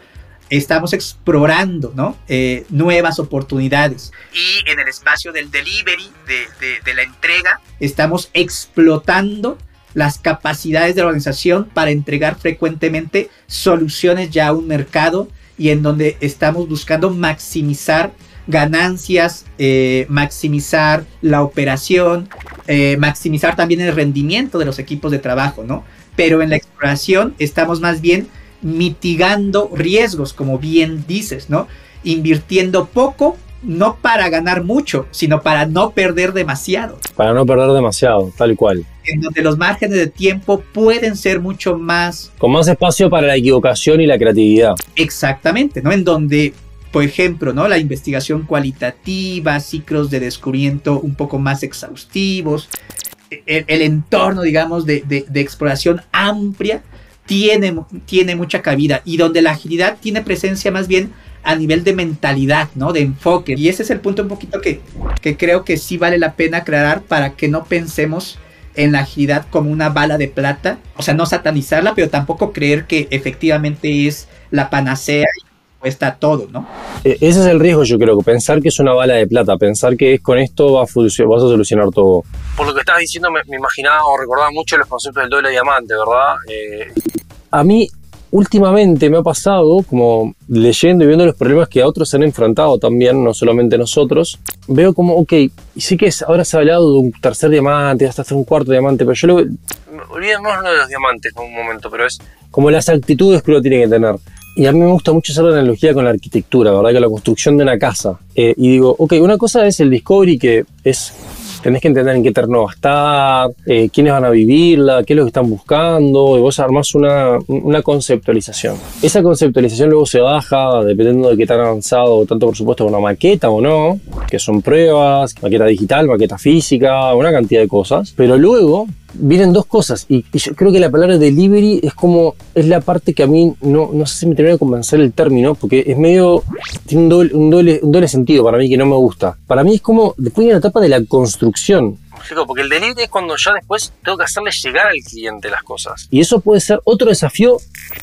estamos explorando ¿no? Eh, nuevas oportunidades. Y en el espacio del delivery, de, de la entrega, estamos explotando las capacidades de la organización para entregar frecuentemente soluciones ya a un mercado y en donde estamos buscando maximizar ganancias, eh, maximizar la operación, eh, maximizar también el rendimiento de los equipos de trabajo, ¿no? Pero en la exploración estamos más bien mitigando riesgos, como bien dices, ¿no? Invirtiendo poco no para ganar mucho, sino para no perder demasiado. Para no perder demasiado, tal y cual. En donde los márgenes de tiempo pueden ser mucho más... Con más espacio para la equivocación y la creatividad. Exactamente, ¿no? En donde, por ejemplo, ¿no? La investigación cualitativa, ciclos de descubrimiento un poco más exhaustivos, el, entorno, digamos, de, de, exploración amplia tiene, tiene mucha cabida y donde la agilidad tiene presencia más bien a nivel de mentalidad, ¿no? De enfoque. Y ese es el punto un poquito que, que creo que sí vale la pena aclarar para que no pensemos en la agilidad como una bala de plata. O sea, no satanizarla, pero tampoco creer que efectivamente es la panacea y cuesta todo, ¿no? E, ese es el riesgo, yo creo, pensar que es una bala de plata, pensar que es con esto vas a, vas a solucionar todo. Por lo que estás diciendo, me, imaginaba o recordaba mucho los conceptos del doble diamante, ¿verdad? Eh, a mí últimamente me ha pasado, como leyendo y viendo los problemas que a otros se han enfrentado también, no solamente nosotros, veo como, ok, sí que ahora se ha hablado de un tercer diamante, hasta un cuarto diamante, pero yo lo... Olvidémonos de los diamantes en un momento, pero es como las actitudes que uno tiene que tener. Y a mí me gusta mucho hacer la analogía con la arquitectura, ¿verdad? Con la construcción de una casa. Eh, y digo, ok, una cosa es el discovery, que es tenés que entender en qué terreno va a estar, eh, quiénes van a vivirla, qué es lo que están buscando, y vos armás una, una, conceptualización. Esa conceptualización luego se baja, dependiendo de qué tan avanzado, tanto por supuesto una maqueta o no, que son pruebas, maqueta digital, maqueta física, una cantidad de cosas, pero luego vienen dos cosas. Y, yo creo que la palabra delivery es como, es la parte que a mí no, no sé si me termina de convencer el término, porque es medio, tiene un doble, un doble, un doble sentido para mí que no me gusta. Para mí es como, después de la etapa de la construcción. Porque el delivery es cuando ya después tengo que hacerle llegar al cliente las cosas. Y eso puede ser otro desafío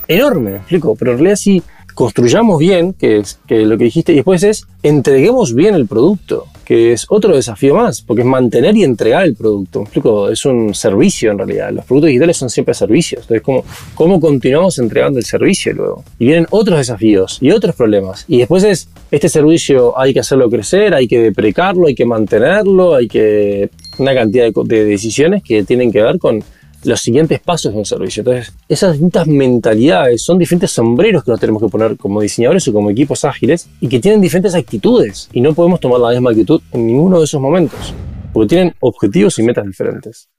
enorme, explico. Pero en realidad si construyamos bien, que es que lo que dijiste, y después es entreguemos bien el producto, que es otro desafío más, porque es mantener y entregar el producto. Es un servicio en realidad. Los productos digitales son siempre servicios. Entonces, ¿cómo, ¿cómo continuamos entregando el servicio luego? Y vienen otros desafíos y otros problemas. Y después es, este servicio hay que hacerlo crecer, hay que deprecarlo, hay que mantenerlo, hay que... Una cantidad de decisiones que tienen que ver con los siguientes pasos de un servicio. Entonces, esas distintas mentalidades son diferentes sombreros que nos tenemos que poner como diseñadores o como equipos ágiles y que tienen diferentes actitudes y no podemos tomar la misma actitud en ninguno de esos momentos, porque tienen objetivos y metas diferentes.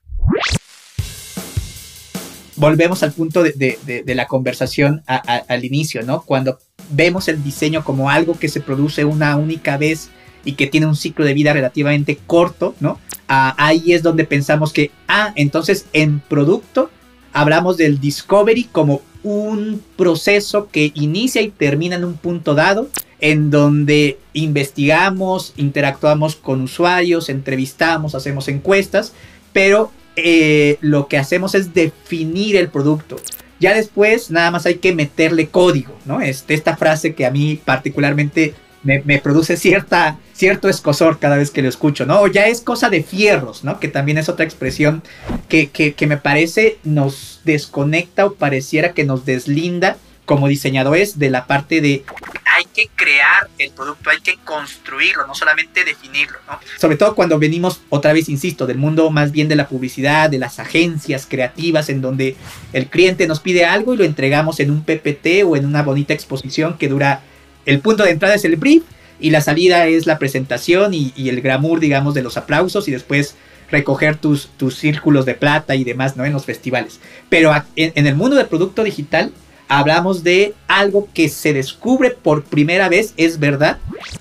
Volvemos al punto de, la conversación al inicio, ¿no? Cuando vemos el diseño como algo que se produce una única vez y que tiene un ciclo de vida relativamente corto, ¿no? Ah, ahí es donde pensamos que, ah, entonces en producto hablamos del discovery como un proceso que inicia y termina en un punto dado, en donde investigamos, interactuamos con usuarios, entrevistamos, hacemos encuestas, pero eh, lo que hacemos es definir el producto. Ya después nada más hay que meterle código, ¿no? Este, esta frase que a mí particularmente me, produce cierta, cierto escosor cada vez que lo escucho, ¿no? O ya es cosa de fierros, ¿no? Que también es otra expresión que, que, me parece nos desconecta o pareciera que nos deslinda como diseñadores de la parte de hay que crear el producto, hay que construirlo, no solamente definirlo, ¿no? Sobre todo cuando venimos, otra vez insisto, del mundo más bien de la publicidad, de las agencias creativas, en donde el cliente nos pide algo y lo entregamos en un PPT o en una bonita exposición que dura el punto de entrada es el brief y la salida es la presentación y, el glamour, digamos, de los aplausos y después recoger tus, tus círculos de plata y demás, ¿no? En los festivales. Pero en, el mundo del producto digital hablamos de algo que se descubre por primera vez, es verdad,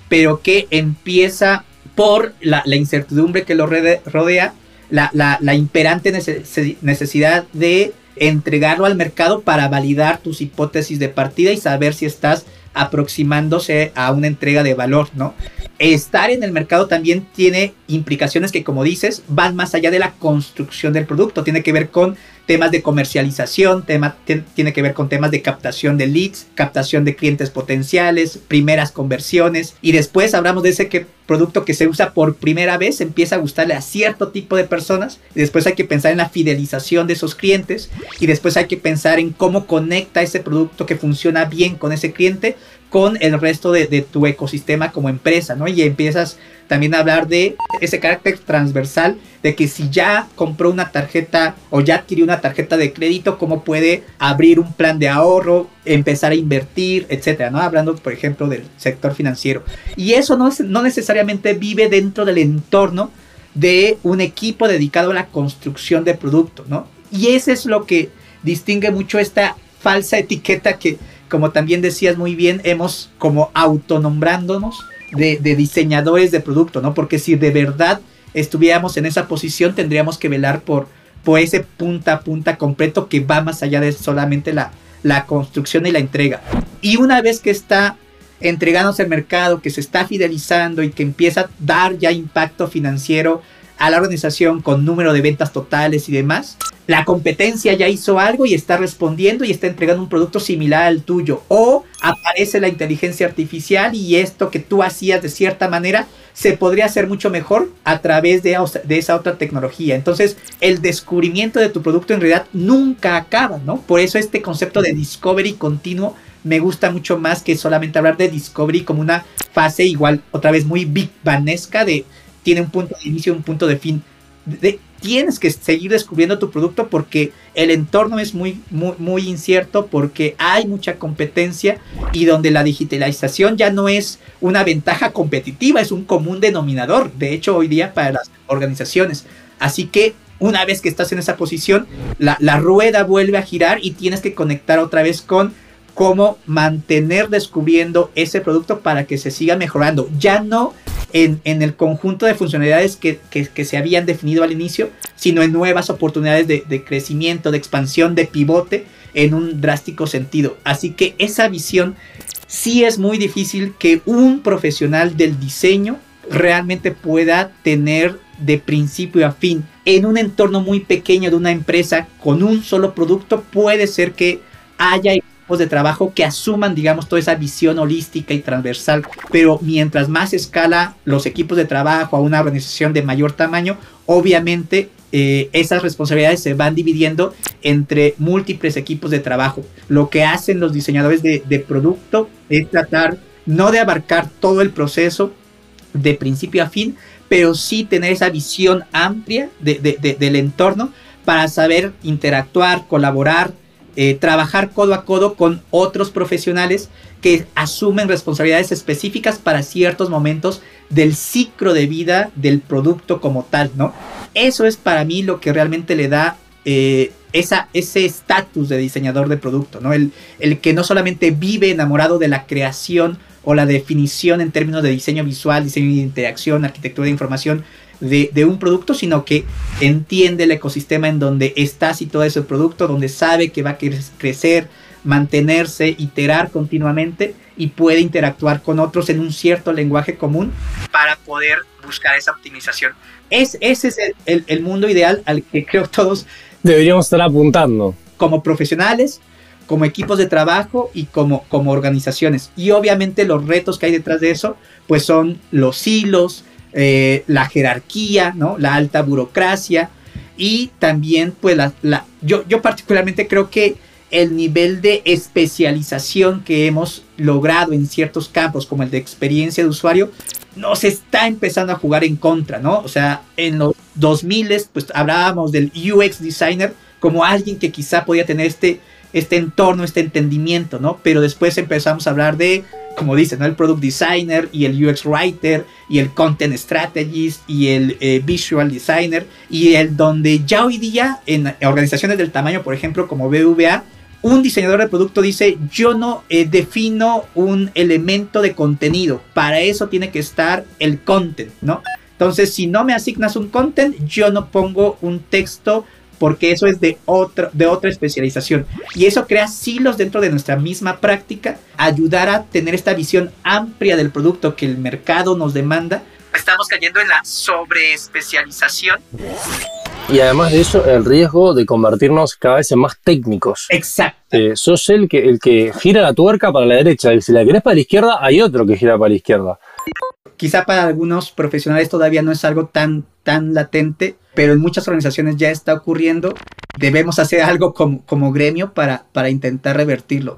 pero que empieza por la, incertidumbre que lo rodea, la, la imperante necesidad de entregarlo al mercado para validar tus hipótesis de partida y saber si estás aproximándose a una entrega de valor, ¿no? Estar en el mercado también tiene implicaciones que, como dices, van más allá de la construcción del producto, tiene que ver con temas de comercialización, tema, tiene que ver con temas de captación de leads, captación de clientes potenciales, primeras conversiones. Y después hablamos de ese que, producto que se usa por primera vez, empieza a gustarle a cierto tipo de personas. Después hay que pensar en la fidelización de esos clientes. Y después hay que pensar en cómo conecta ese producto que funciona bien con ese cliente con el resto de, tu ecosistema como empresa, ¿no? Y empiezas también hablar de ese carácter transversal de que si ya compró una tarjeta o ya adquirió una tarjeta de crédito, cómo puede abrir un plan de ahorro, empezar a invertir, etcétera, ¿no? Hablando, por ejemplo, del sector financiero. Y eso no, no necesariamente vive dentro del entorno de un equipo dedicado a la construcción de producto, ¿no? Y ese es lo que distingue mucho esta falsa etiqueta que, como también decías muy bien, hemos como autonombrándonos de, diseñadores de producto, ¿no? Porque si de verdad estuviéramos en esa posición, tendríamos que velar por, por ese punta a punta completo que va más allá de solamente la, la construcción y la entrega. Y una vez que está entregándose al mercado, que se está fidelizando y que empieza a dar ya impacto financiero a la organización con número de ventas totales y demás, la competencia ya hizo algo y está respondiendo y está entregando un producto similar al tuyo. O aparece la inteligencia artificial y esto que tú hacías de cierta manera se podría hacer mucho mejor a través de, esa otra tecnología. Entonces, el descubrimiento de tu producto en realidad nunca acaba, ¿no? Por eso este concepto de discovery continuo me gusta mucho más que solamente hablar de discovery como una fase igual, otra vez muy big banesca de tiene un punto de inicio un punto de fin. De, tienes que seguir descubriendo tu producto porque el entorno es muy, muy, incierto, porque hay mucha competencia y donde la digitalización ya no es una ventaja competitiva, es un común denominador, de hecho hoy día para las organizaciones. Así que una vez que estás en esa posición, la rueda vuelve a girar y tienes que conectar otra vez con cómo mantener descubriendo ese producto para que se siga mejorando. Ya no en, el conjunto de funcionalidades que, se habían definido al inicio, sino en nuevas oportunidades de, de, crecimiento, de expansión, de pivote en un drástico sentido. Así que esa visión sí es muy difícil que un profesional del diseño realmente pueda tener de principio a fin. En un entorno muy pequeño de una empresa con un solo producto puede ser que haya de trabajo que asuman, digamos, toda esa visión holística y transversal, pero mientras más escala los equipos de trabajo a una organización de mayor tamaño, obviamente eh, esas responsabilidades se van dividiendo entre múltiples equipos de trabajo. Lo que hacen los diseñadores de, de producto es tratar no de abarcar todo el proceso de principio a fin, pero sí tener esa visión amplia del entorno para saber interactuar, colaborar, eh, trabajar codo a codo con otros profesionales que asumen responsabilidades específicas para ciertos momentos del ciclo de vida del producto como tal, ¿no? Eso es para mí lo que realmente le da eh, esa, ese estatus de diseñador de producto, ¿no? El, el que no solamente vive enamorado de la creación o la definición en términos de diseño visual, diseño de interacción, arquitectura de información de, un producto, sino que entiende el ecosistema en donde está todo ese producto, donde sabe que va a crecer, mantenerse, iterar continuamente y puede interactuar con otros en un cierto lenguaje común para poder buscar esa optimización. Es, ese es el, el mundo ideal al que creo todos deberíamos estar apuntando. Como profesionales, como equipos de trabajo y como, como organizaciones. Y obviamente los retos que hay detrás de eso, pues son los hilos, eh, la jerarquía, ¿no? La alta burocracia y también, pues, la, la, yo, yo particularmente creo que el nivel de especialización que hemos logrado en ciertos campos, como el de experiencia de usuario, nos está empezando a jugar en contra, ¿no? O sea, en los 2000 pues hablábamos del UX designer como alguien que quizá podía tener este este entorno, este entendimiento, ¿no? Pero después empezamos a hablar de, como dicen, ¿no? El product designer y el UX writer y el content strategist y el eh, visual designer y el donde ya hoy día en organizaciones del tamaño, por ejemplo, como BVA, un diseñador de producto dice, yo no eh, defino un elemento de contenido, para eso tiene que estar el content, ¿no? Entonces, si no me asignas un content, yo no pongo un texto porque eso es de, otra de otra especialización. Y eso crea silos dentro de nuestra misma práctica, ayudar a tener esta visión amplia del producto que el mercado nos demanda. Estamos cayendo en la sobreespecialización. Y además de eso, el riesgo de convertirnos cada vez en más técnicos. Exacto. Eh, sos el que, el que gira la tuerca para la derecha. Y si la querés para la izquierda, hay otro que gira para la izquierda. Quizá para algunos profesionales todavía no es algo tan, tan latente, pero en muchas organizaciones ya está ocurriendo. Debemos hacer algo como, como gremio para, para intentar revertirlo.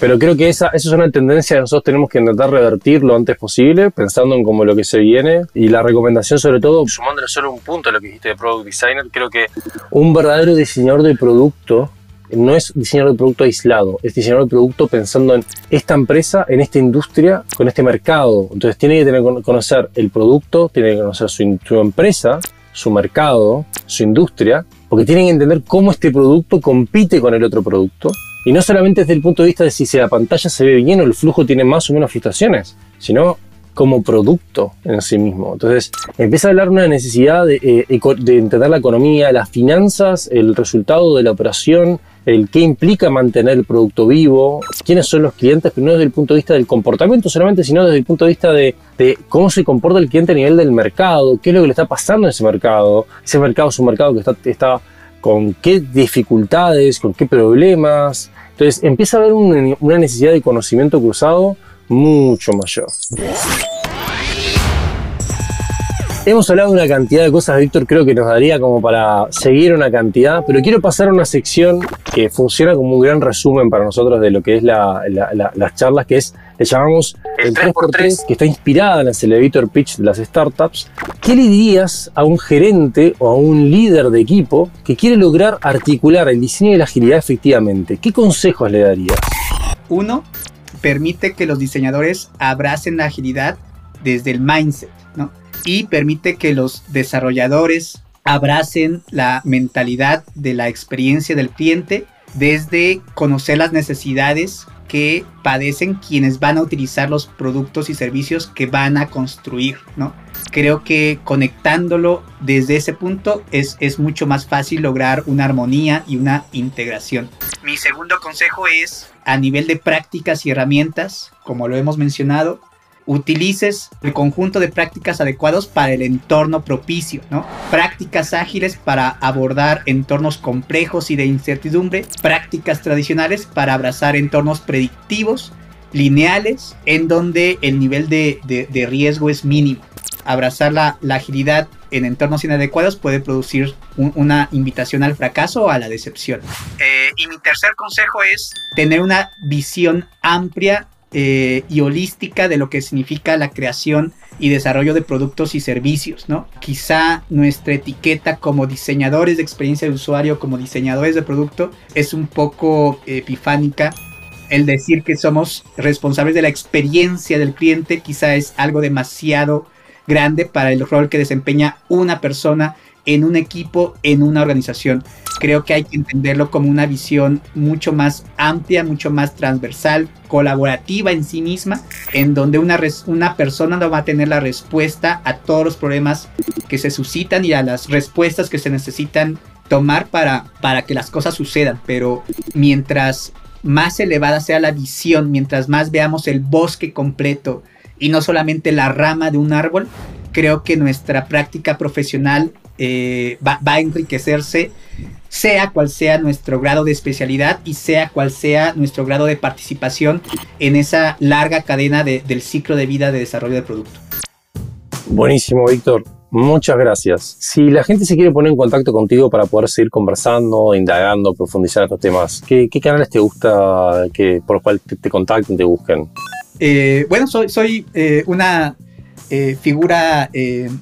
Pero creo que esa, esa es una tendencia que nosotros tenemos que intentar revertir lo antes posible, pensando en como lo que se viene. Y la recomendación, sobre todo, sumándole solo un punto a lo que dijiste de Product Designer, creo que un verdadero diseñador de producto no es diseñador de producto aislado, es diseñador de producto pensando en esta empresa, en esta industria, con este mercado. Entonces tiene que tener, conocer el producto, tiene que conocer su, su empresa, su mercado, su industria, porque tienen que entender cómo este producto compite con el otro producto. Y no solamente desde el punto de vista de si la pantalla se ve bien o el flujo tiene más o menos filtraciones, sino como producto en sí mismo. Entonces empieza a hablar una necesidad de, eh, de entender la economía, las finanzas, el resultado de la operación, el qué implica mantener el producto vivo, quiénes son los clientes, pero no desde el punto de vista del comportamiento solamente, sino desde el punto de vista de, cómo se comporta el cliente a nivel del mercado, qué es lo que le está pasando en ese mercado. Ese mercado es un mercado que está, está con qué dificultades, con qué problemas. Entonces empieza a haber una necesidad de conocimiento cruzado mucho mayor. Hemos hablado de una cantidad de cosas, Víctor, creo que nos daría como para seguir una cantidad, pero quiero pasar a una sección que funciona como un gran resumen para nosotros de lo que es las charlas, que es, le llamamos el 3x3, que está inspirada en el elevator pitch de las startups. ¿Qué le dirías a un gerente o a un líder de equipo que quiere lograr articular el diseño y la agilidad efectivamente? ¿Qué consejos le darías? Uno, permite que los diseñadores abracen la agilidad desde el mindset, ¿no? y permite que los desarrolladores abracen la mentalidad de la experiencia del cliente desde conocer las necesidades que padecen quienes van a utilizar los productos y servicios que van a construir, ¿no? Creo que conectándolo desde ese punto es, es mucho más fácil lograr una armonía y una integración. Mi segundo consejo es, a nivel de prácticas y herramientas, como lo hemos mencionado, utilices el conjunto de prácticas adecuados para el entorno propicio, ¿no? Prácticas ágiles para abordar entornos complejos y de incertidumbre, prácticas tradicionales para abrazar entornos predictivos, lineales, en donde el nivel de, riesgo es mínimo. Abrazar la, agilidad en entornos inadecuados puede producir una invitación al fracaso o a la decepción. Eh, y mi tercer consejo es tener una visión amplia eh, y holística de lo que significa la creación y desarrollo de productos y servicios, ¿no? Quizá nuestra etiqueta como diseñadores de experiencia de usuario, como diseñadores de producto, es un poco epifánica. El decir que somos responsables de la experiencia del cliente quizá es algo demasiado grande para el rol que desempeña una persona en un equipo, en una organización. Creo que hay que entenderlo como una visión mucho más amplia, mucho más transversal, colaborativa en sí misma, en donde una, una persona no va a tener la respuesta a todos los problemas que se suscitan y a las respuestas que se necesitan tomar para, para que las cosas sucedan. Pero mientras más elevada sea la visión, mientras más veamos el bosque completo y no solamente la rama de un árbol, creo que nuestra práctica profesional eh, va, a enriquecerse, sea cual sea nuestro grado de especialidad y sea cual sea nuestro grado de participación en esa larga cadena del ciclo de vida de desarrollo de producto. Buenísimo, Víctor. Muchas gracias. Si la gente se quiere poner en contacto contigo para poder seguir conversando, indagando, profundizar estos temas, ¿qué, canales te gusta que, por los cuales te, contacten, te busquen? Eh, bueno, soy, soy eh, una eh, figura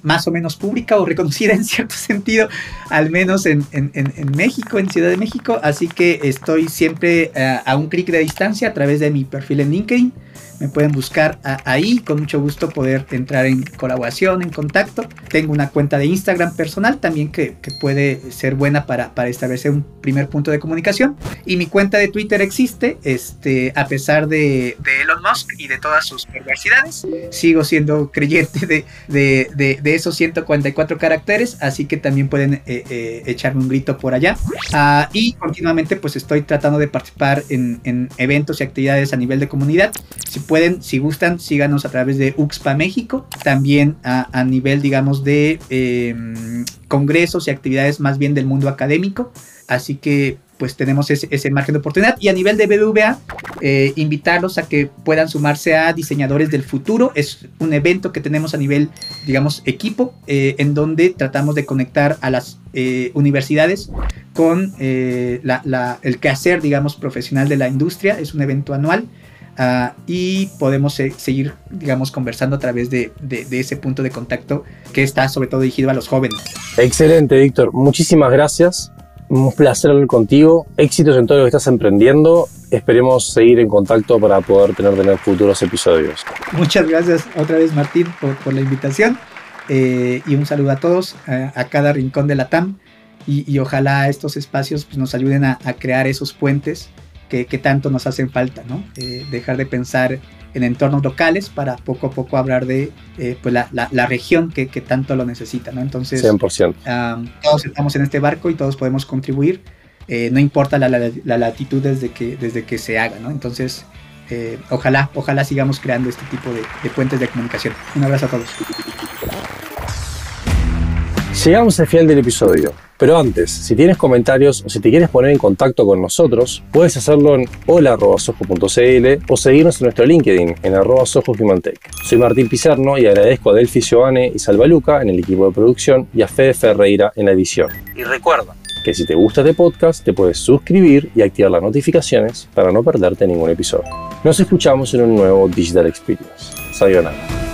más o menos pública o reconocida [LAUGHS] en cierto sentido, al menos en, México, en Ciudad de México. Así que estoy siempre a un clic de distancia a través de mi perfil en LinkedIn me pueden buscar ahí, con mucho gusto poder entrar en colaboración, en contacto. Tengo una cuenta de Instagram personal también que, puede ser buena para, para, establecer un primer punto de comunicación. Y mi cuenta de Twitter existe, este, a pesar de, Elon Musk y de todas sus perversidades. Sigo siendo creyente de, de, de, esos 144 caracteres, así que también pueden eh, eh, echarme un grito por allá. Ah, y continuamente pues estoy tratando de participar en, en eventos y actividades a nivel de comunidad. Si pueden, si gustan, síganos a través de UXPA México, también a, nivel, digamos, de em, congresos y actividades más bien del mundo académico. Así que pues tenemos ese, margen de oportunidad. Y a nivel de BBVA, eh, invitarlos a que puedan sumarse a Diseñadores del Futuro. Es un evento que tenemos a nivel, digamos, equipo, eh, en donde tratamos de conectar a las eh, universidades con el quehacer, digamos, profesional de la industria. Es un evento anual Ah, y podemos seguir, digamos, conversando a través de, ese punto de contacto que está sobre todo dirigido a los jóvenes. Excelente, Víctor. Muchísimas gracias. Un placer hablar contigo. Éxitos en todo lo que estás emprendiendo. Esperemos seguir en contacto para poder tener, tener futuros episodios. Muchas gracias otra vez, Martín, por, la invitación. Eh, y un saludo a todos, a, cada rincón de la TAM. Y, ojalá estos espacios pues, nos ayuden a crear esos puentes que, tanto nos hacen falta, ¿no? Eh, dejar de pensar en entornos locales para poco a poco hablar de eh, pues la, la, región que, que, tanto lo necesita, ¿no? Entonces, 100%. todos estamos en este barco y todos podemos contribuir, eh, no importa la, la, latitud desde que, desde que se haga, ¿no? Entonces, ojalá, ojalá sigamos creando este tipo de, de puentes de comunicación. Un abrazo a todos. Llegamos al final del episodio. Pero antes, si tienes comentarios o si te quieres poner en contacto con nosotros, puedes hacerlo en hola.sojo.cl o seguirnos en nuestro LinkedIn en arroba Soy Martín Pizarno y agradezco a Delphi Joane y Salvaluca en el equipo de producción y a Fede Ferreira en la edición. Y recuerda que si te gusta este podcast, te puedes suscribir y activar las notificaciones para no perderte ningún episodio. Nos escuchamos en un nuevo Digital Experience. Sayonara.